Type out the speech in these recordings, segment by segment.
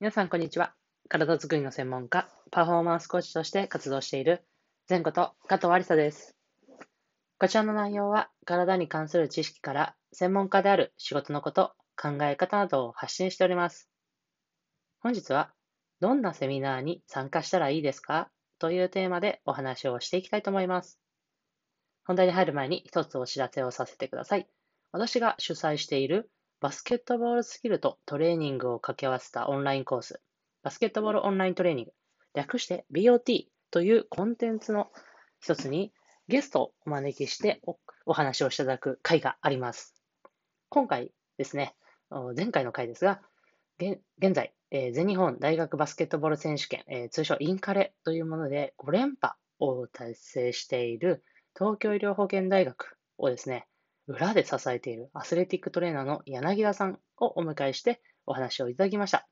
皆さん、こんにちは。体づくりの専門家、パフォーマンスコーチとして活動している、前こと加藤ありさです。こちらの内容は、体に関する知識から、専門家である仕事のこと、考え方などを発信しております。本日は、どんなセミナーに参加したらいいですかというテーマでお話をしていきたいと思います。本題に入る前に一つお知らせをさせてください。私が主催しているバスケットボールスキルとトレーニングを掛け合わせたオンラインコース、バスケットボールオンライントレーニング、略して BOT というコンテンツの一つにゲストをお招きしてお話をしていただく会があります。今回ですね、前回の回ですが、現在、えー、全日本大学バスケットボール選手権、えー、通称インカレというもので5連覇を達成している東京医療保険大学をですね、裏で支えているアスレティックトレーナーの柳田さんをお迎えしてお話をいただきました。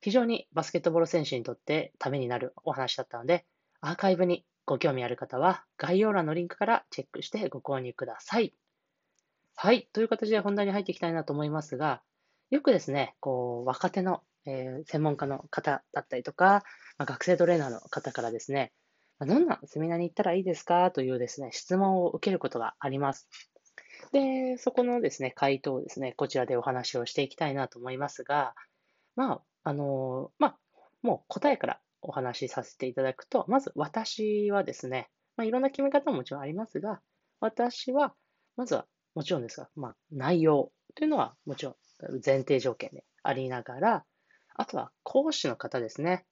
非常にバスケットボール選手にとってためになるお話だったので、アーカイブにご興味ある方は概要欄のリンクからチェックしてご購入ください。はい。という形で本題に入っていきたいなと思いますが、よくですね、こう、若手の、えー、専門家の方だったりとか、まあ、学生トレーナーの方からですね、どんなセミナーに行ったらいいですかというですね、質問を受けることがあります。で、そこのですね、回答をですね、こちらでお話をしていきたいなと思いますが、まあ、あの、まあ、もう答えからお話しさせていただくと、まず私はですね、まあ、いろんな決め方ももちろんありますが、私は、まずはもちろんですが、まあ、内容というのはもちろん前提条件でありながら、あとは講師の方ですね。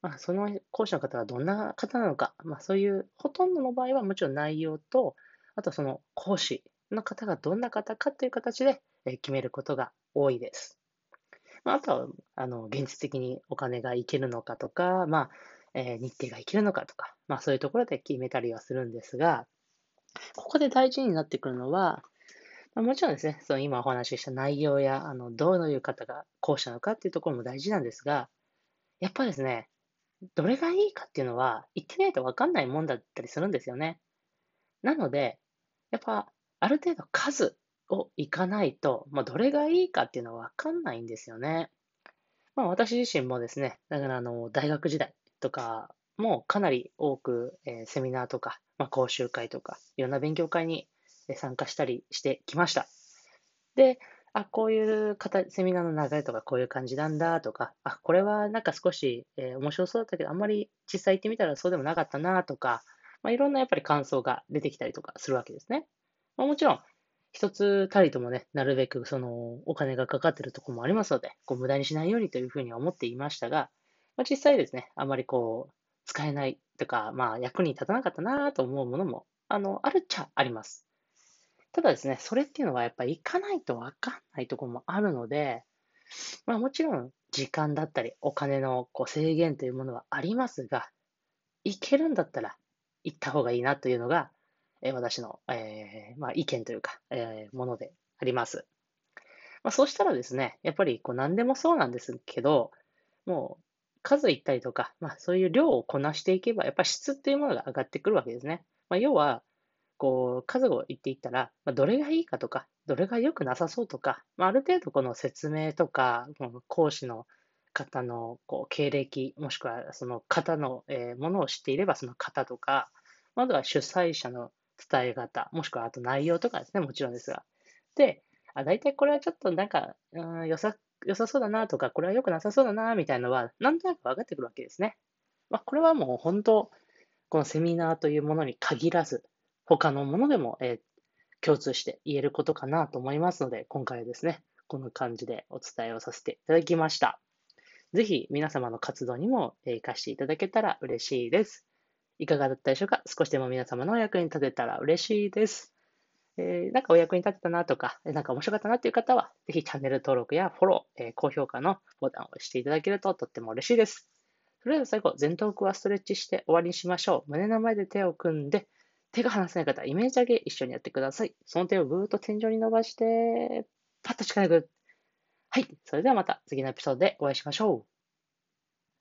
まあ、その講師の方がどんな方なのか、まあ、そういうほとんどの場合はもちろん内容と、あとその講師の方がどんな方かという形で決めることが多いです。まあ、とは、あの、現実的にお金がいけるのかとか、まあ、えー、日程がいけるのかとか、まあそういうところで決めたりはするんですが、ここで大事になってくるのは、まあ、もちろんですね、その今お話しした内容や、あの、どういう方が講師なのかっていうところも大事なんですが、やっぱですね、どれがいいかっていうのは、言ってないと分かんないもんだったりするんですよね。なので、やっぱある程度数をいかないと、まあ、どれがいいかっていうのはわかんないんですよね。まあ、私自身もですね、だからあの、大学時代とかもかなり多く、えー、セミナーとか、まあ、講習会とか、いろんな勉強会に参加したりしてきました。で、あ、こういう形、セミナーの流れとかこういう感じなんだとか、あ、これはなんか少し、えー、面白そうだったけど、あんまり実際行ってみたらそうでもなかったなとか、まあ、いろんなやっぱり感想が出てきたりとかするわけですね。まあ、もちろん、一つたりともね、なるべくそのお金がかかってるところもありますので、こう無駄にしないようにというふうに思っていましたが、まあ、実際ですね、あまりこう、使えないとか、まあ役に立たなかったなと思うものも、あの、あるっちゃあります。ただですね、それっていうのはやっぱり行かないとわかんないとこもあるので、まあもちろん時間だったりお金のこう制限というものはありますが、行けるんだったら行った方がいいなというのが、え私の、えー、まあ、意見というか、えー、ものであります。まあ、そうしたらですね、やっぱりこう何でもそうなんですけど、もう数いったりとか、まあ、そういう量をこなしていけば、やっぱ質っていうものが上がってくるわけですね。まあ、要は、こう、数を言っていったら、まあ、どれがいいかとか、どれが良くなさそうとか、まあ、ある程度この説明とか、この講師の方のこう経歴、もしくはその方の、えー、ものを知っていれば、その方とか、まずは主催者の伝え方、もしくはあと内容とかですね、もちろんですが。で、あ大体これはちょっとなんか、うん、良さ、良さそうだなとか、これは良くなさそうだなみたいなのは、なんとなく分かってくるわけですね。まあ、これはもう本当、このセミナーというものに限らず、他のものでも、えー、共通して言えることかなと思いますので、今回はですね、この感じでお伝えをさせていただきました。ぜひ皆様の活動にも活かしていただけたら嬉しいです。いかがだったでしょうか？少しでも皆様のお役に立てたら嬉しいです。えー、なんかお役に立てたなとか、なんか面白かったなっていう方は、ぜひチャンネル登録やフォロー、えー、高評価のボタンを押していただけるととっても嬉しいです。それでは最後、前頭腔はストレッチして終わりにしましょう。胸の前で手を組んで、手が離せない方イメージ上げ一緒にやってください。その手をぐーっと天井に伸ばして、パッと力抜く。はい。それではまた次のエピソードでお会いしましょう。